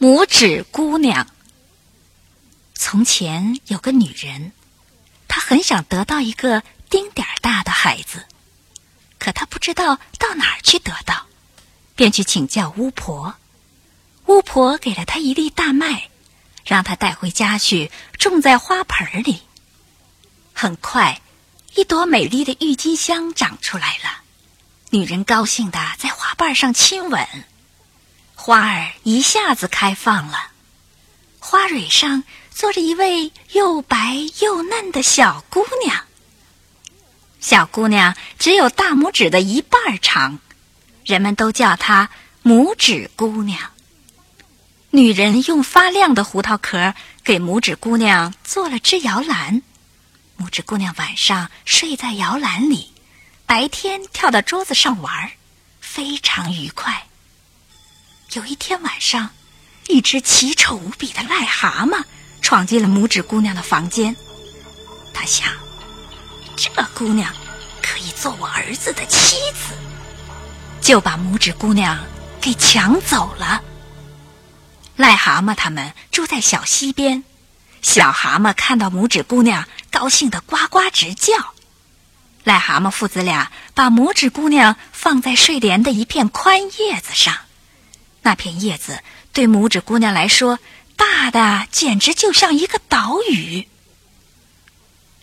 拇指姑娘。从前有个女人，她很想得到一个丁点儿大的孩子，可她不知道到哪儿去得到，便去请教巫婆。巫婆给了她一粒大麦，让她带回家去种在花盆里。很快，一朵美丽的郁金香长出来了。女人高兴的在花瓣上亲吻。花儿一下子开放了，花蕊上坐着一位又白又嫩的小姑娘。小姑娘只有大拇指的一半长，人们都叫她拇指姑娘。女人用发亮的胡桃壳给拇指姑娘做了只摇篮，拇指姑娘晚上睡在摇篮里，白天跳到桌子上玩，非常愉快。有一天晚上，一只奇丑无比的癞蛤蟆闯进了拇指姑娘的房间。他想，这姑娘可以做我儿子的妻子，就把拇指姑娘给抢走了。癞蛤蟆他们住在小溪边，小蛤蟆看到拇指姑娘，高兴得呱呱直叫。癞蛤蟆父子俩把拇指姑娘放在睡莲的一片宽叶子上。那片叶子对拇指姑娘来说，大的简直就像一个岛屿。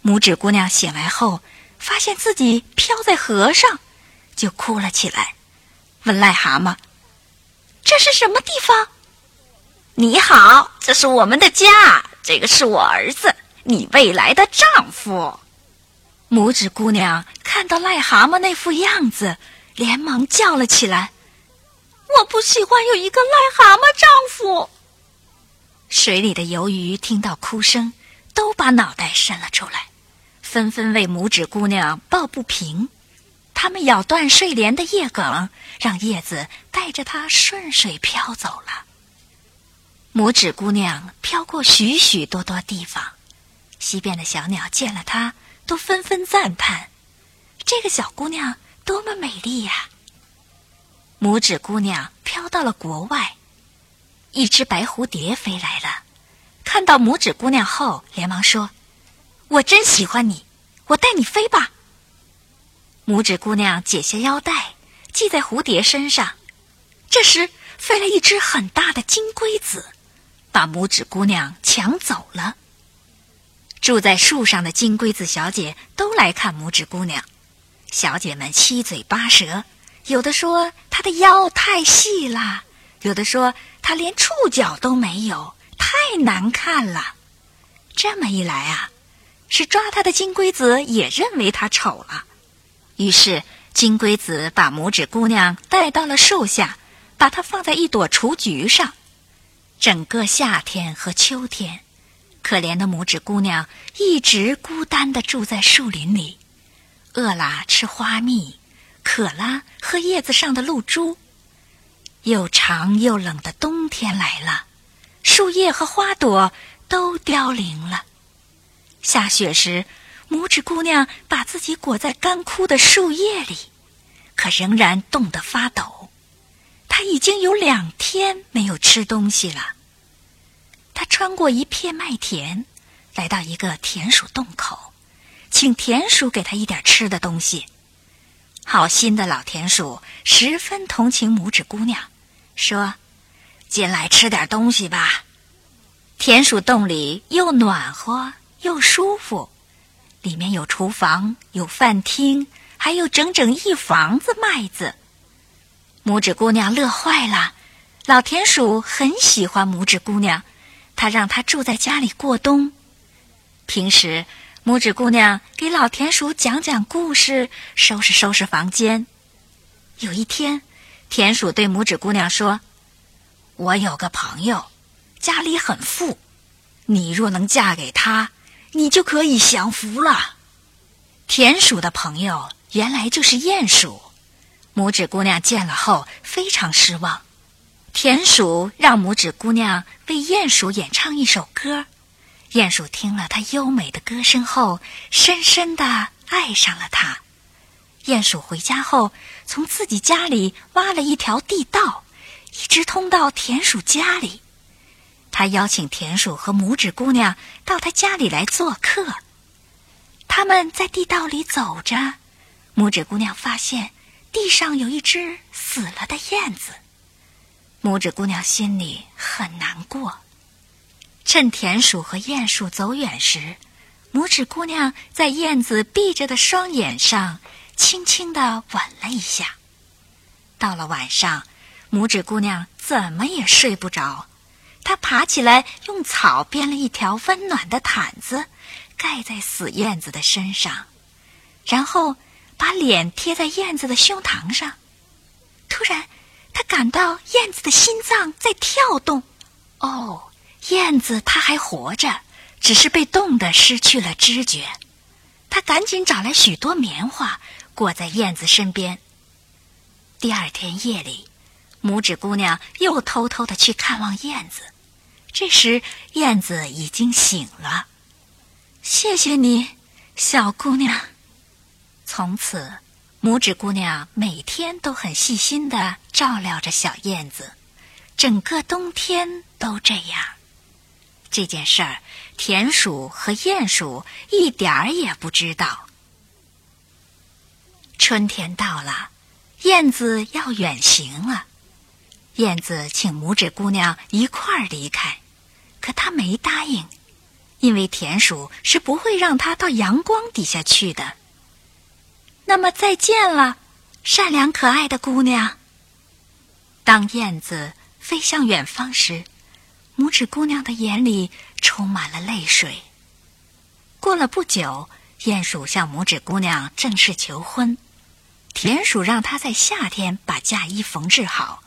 拇指姑娘醒来后，发现自己飘在河上，就哭了起来，问癞蛤蟆：“这是什么地方？”“你好，这是我们的家，这个是我儿子，你未来的丈夫。”拇指姑娘看到癞蛤蟆那副样子，连忙叫了起来。我不喜欢有一个癞蛤蟆丈夫。水里的游鱼听到哭声，都把脑袋伸了出来，纷纷为拇指姑娘抱不平。他们咬断睡莲的叶梗，让叶子带着它顺水飘走了。拇指姑娘飘过许许多多地方，西边的小鸟见了她，都纷纷赞叹：这个小姑娘多么美丽呀！拇指姑娘飘到了国外，一只白蝴蝶飞来了，看到拇指姑娘后，连忙说：“我真喜欢你，我带你飞吧。”拇指姑娘解下腰带，系在蝴蝶身上。这时，飞来一只很大的金龟子，把拇指姑娘抢走了。住在树上的金龟子小姐都来看拇指姑娘，小姐们七嘴八舌。有的说他的腰太细了，有的说他连触角都没有，太难看了。这么一来啊，是抓他的金龟子也认为他丑了。于是金龟子把拇指姑娘带到了树下，把她放在一朵雏菊上。整个夏天和秋天，可怜的拇指姑娘一直孤单的住在树林里，饿了吃花蜜。渴了，喝叶子上的露珠。又长又冷的冬天来了，树叶和花朵都凋零了。下雪时，拇指姑娘把自己裹在干枯的树叶里，可仍然冻得发抖。她已经有两天没有吃东西了。她穿过一片麦田，来到一个田鼠洞口，请田鼠给她一点吃的东西。好心的老田鼠十分同情拇指姑娘，说：“进来吃点东西吧。”田鼠洞里又暖和又舒服，里面有厨房、有饭厅，还有整整一房子麦子。拇指姑娘乐坏了。老田鼠很喜欢拇指姑娘，他让她住在家里过冬。平时。拇指姑娘给老田鼠讲讲故事，收拾收拾房间。有一天，田鼠对拇指姑娘说：“我有个朋友，家里很富，你若能嫁给他，你就可以享福了。”田鼠的朋友原来就是鼹鼠。拇指姑娘见了后非常失望。田鼠让拇指姑娘为鼹鼠演唱一首歌。鼹鼠听了它优美的歌声后，深深的爱上了它。鼹鼠回家后，从自己家里挖了一条地道，一直通到田鼠家里。他邀请田鼠和拇指姑娘到他家里来做客。他们在地道里走着，拇指姑娘发现地上有一只死了的燕子。拇指姑娘心里很难过。趁田鼠和鼹鼠走远时，拇指姑娘在燕子闭着的双眼上轻轻地吻了一下。到了晚上，拇指姑娘怎么也睡不着。她爬起来，用草编了一条温暖的毯子，盖在死燕子的身上，然后把脸贴在燕子的胸膛上。突然，她感到燕子的心脏在跳动。哦，燕子它还活着，只是被冻得失去了知觉。她赶紧找来许多棉花，裹在燕子身边。第二天夜里，拇指姑娘又偷偷的去看望燕子。这时，燕子已经醒了。谢谢你，小姑娘。从此，拇指姑娘每天都很细心的照料着小燕子，整个冬天都这样。这件事儿，田鼠和鼹鼠一点儿也不知道。春天到了，燕子要远行了。燕子请拇指姑娘一块儿离开。可他没答应，因为田鼠是不会让他到阳光底下去的。那么再见了，善良可爱的姑娘。当燕子飞向远方时，拇指姑娘的眼里充满了泪水。过了不久，鼹鼠向拇指姑娘正式求婚，田鼠让她在夏天把嫁衣缝制好。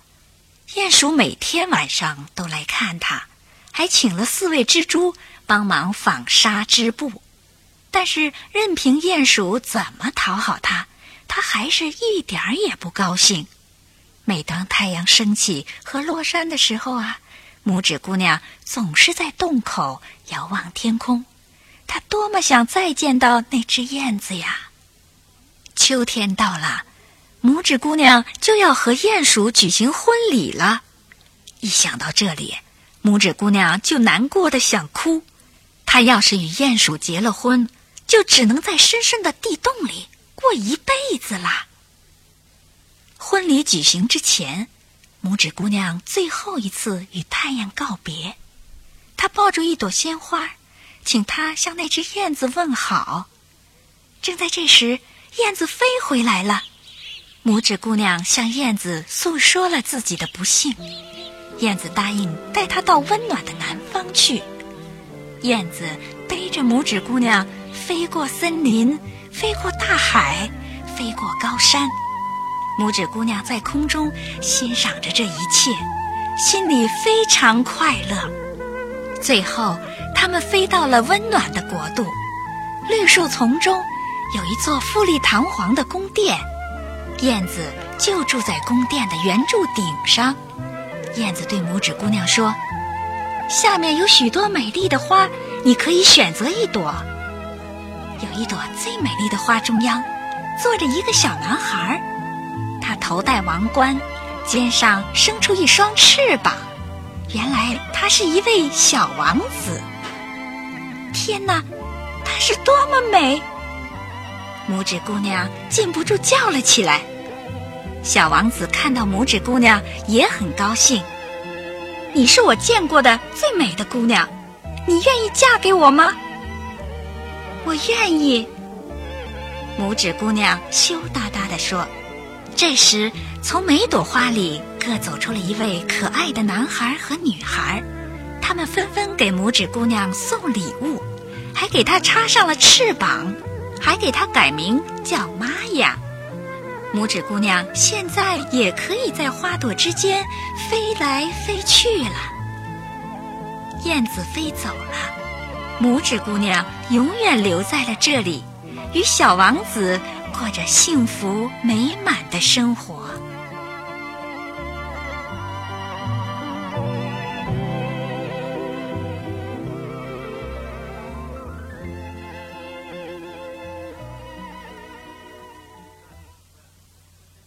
鼹鼠每天晚上都来看她。还请了四位蜘蛛帮忙纺纱织布，但是任凭鼹鼠怎么讨好他，他还是一点儿也不高兴。每当太阳升起和落山的时候啊，拇指姑娘总是在洞口遥望天空。她多么想再见到那只燕子呀！秋天到了，拇指姑娘就要和鼹鼠举行婚礼了。一想到这里，拇指姑娘就难过的想哭，她要是与鼹鼠结了婚，就只能在深深的地洞里过一辈子啦。婚礼举行之前，拇指姑娘最后一次与太阳告别，她抱住一朵鲜花，请它向那只燕子问好。正在这时，燕子飞回来了，拇指姑娘向燕子诉说了自己的不幸。燕子答应带她到温暖的南方去。燕子背着拇指姑娘飞过森林，飞过大海，飞过高山。拇指姑娘在空中欣赏着这一切，心里非常快乐。最后，他们飞到了温暖的国度。绿树丛中有一座富丽堂皇的宫殿，燕子就住在宫殿的圆柱顶上。燕子对拇指姑娘说：“下面有许多美丽的花，你可以选择一朵。有一朵最美丽的花中央，坐着一个小男孩，他头戴王冠，肩上生出一双翅膀。原来他是一位小王子。天哪，他是多么美！”拇指姑娘禁不住叫了起来。小王子看到拇指姑娘也很高兴。你是我见过的最美的姑娘，你愿意嫁给我吗？我愿意。拇指姑娘羞答答地说。这时，从每朵花里各走出了一位可爱的男孩和女孩，他们纷纷给拇指姑娘送礼物，还给她插上了翅膀，还给她改名叫玛雅。拇指姑娘现在也可以在花朵之间飞来飞去了。燕子飞走了，拇指姑娘永远留在了这里，与小王子过着幸福美满的生活。